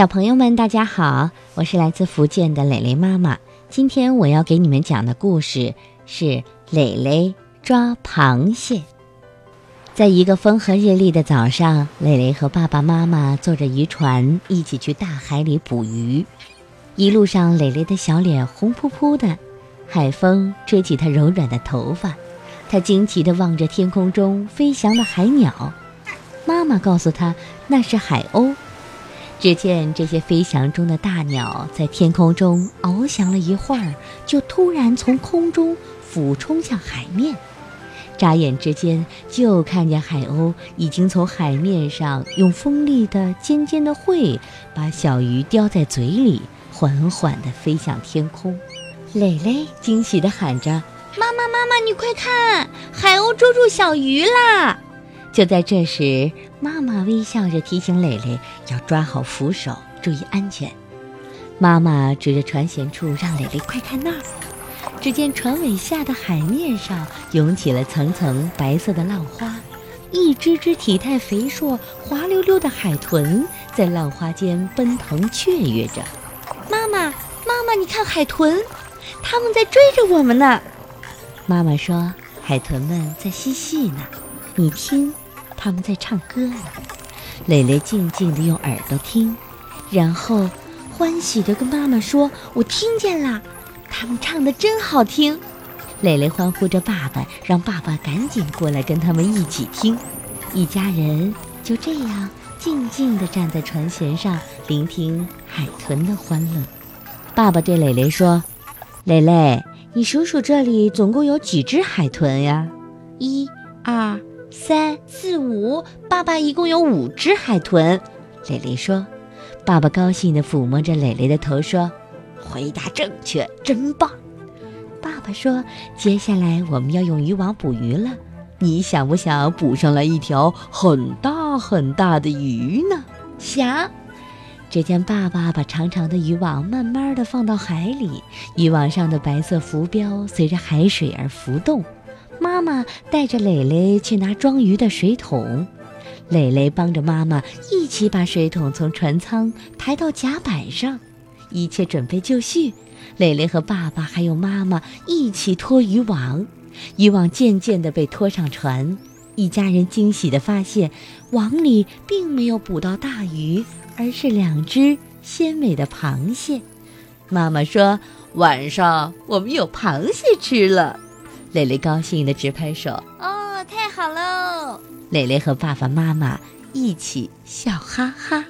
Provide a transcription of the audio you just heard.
小朋友们，大家好，我是来自福建的蕾蕾妈妈。今天我要给你们讲的故事是蕾蕾抓螃蟹。在一个风和日丽的早上，蕾蕾和爸爸妈妈坐着渔船一起去大海里捕鱼。一路上，蕾蕾的小脸红扑扑的，海风吹起她柔软的头发，她惊奇地望着天空中飞翔的海鸟。妈妈告诉她，那是海鸥。只见这些飞翔中的大鸟在天空中翱翔了一会儿，就突然从空中俯冲向海面。眨眼之间，就看见海鸥已经从海面上用锋利的尖尖的喙把小鱼叼在嘴里，缓缓地飞向天空。蕾蕾惊喜地喊着：“妈妈，妈妈，你快看，海鸥捉住小鱼啦！”就在这时，妈妈微笑着提醒蕾蕾要抓好扶手，注意安全。妈妈指着船舷处，让蕾蕾快看那儿。只见船尾下的海面上涌起了层层白色的浪花，一只只体态肥硕、滑溜溜的海豚在浪花间奔腾雀跃着。妈妈，妈妈，你看海豚，它们在追着我们呢。妈妈说：“海豚们在嬉戏呢，你听。”他们在唱歌呢，蕾蕾静静地用耳朵听，然后欢喜地跟妈妈说：“我听见了，他们唱的真好听。”蕾蕾欢呼着爸爸，让爸爸赶紧过来跟他们一起听。一家人就这样静静地站在船舷上，聆听海豚的欢乐。爸爸对蕾蕾说：“蕾蕾，你数数这里总共有几只海豚呀？一、二。”三四五，爸爸一共有五只海豚。蕾蕾说：“爸爸高兴地抚摸着蕾蕾的头，说：回答正确，真棒。”爸爸说：“接下来我们要用渔网捕鱼了，你想不想捕上来一条很大很大的鱼呢？”想。只见爸爸把长长的渔网慢慢地放到海里，渔网上的白色浮标随着海水而浮动。妈妈带着蕾蕾去拿装鱼的水桶，蕾蕾帮着妈妈一起把水桶从船舱抬到甲板上，一切准备就绪。蕾蕾和爸爸还有妈妈一起拖渔网，渔网渐渐地被拖上船。一家人惊喜地发现，网里并没有捕到大鱼，而是两只鲜美的螃蟹。妈妈说：“晚上我们有螃蟹吃了。”蕾蕾高兴的直拍手，哦，太好喽！蕾蕾和爸爸妈妈一起笑哈哈。